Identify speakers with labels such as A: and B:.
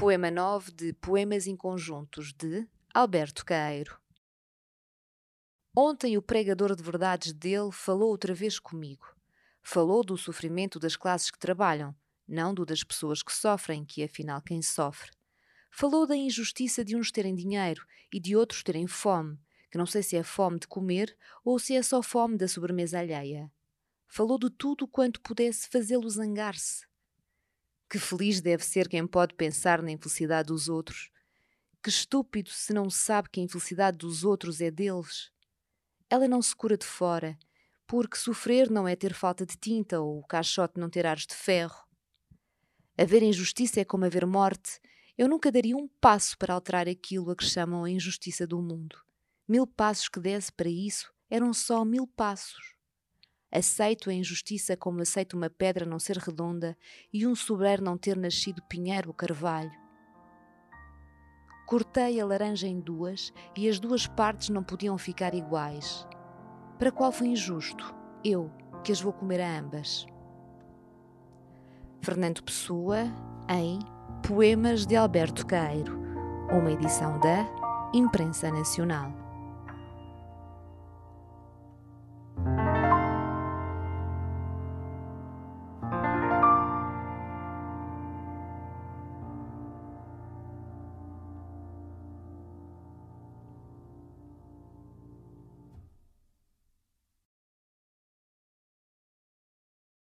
A: Poema 9 de Poemas Inconjuntos de Alberto Caeiro. Ontem o pregador de verdades dele falou outra vez comigo. Falou do sofrimento das classes que trabalham, não do das pessoas que sofrem, que é afinal quem sofre. Falou da injustiça de uns terem dinheiro e de outros terem fome, que não sei se é fome de comer ou se é só fome da sobremesa alheia. Falou de tudo quanto pudesse fazê-lo zangar-se. Que feliz deve ser quem pode pensar na infelicidade dos outros. Que estúpido se não sabe que a infelicidade dos outros é deles. Ela não se cura de fora, porque sofrer não é ter falta de tinta ou o caixote não ter ares de ferro. Haver injustiça é como haver morte. Eu nunca daria um passo para alterar aquilo a que chamam a injustiça do mundo. Mil passos que desse para isso eram só mil passos. Aceito a injustiça como aceito uma pedra não ser redonda e um sobreiro não ter nascido pinheiro ou carvalho. Cortei a laranja em duas e as duas partes não podiam ficar iguais. Para qual foi injusto? Eu, que as vou comer a ambas. Fernando Pessoa, em Poemas de Alberto Caeiro, uma edição da Imprensa Nacional.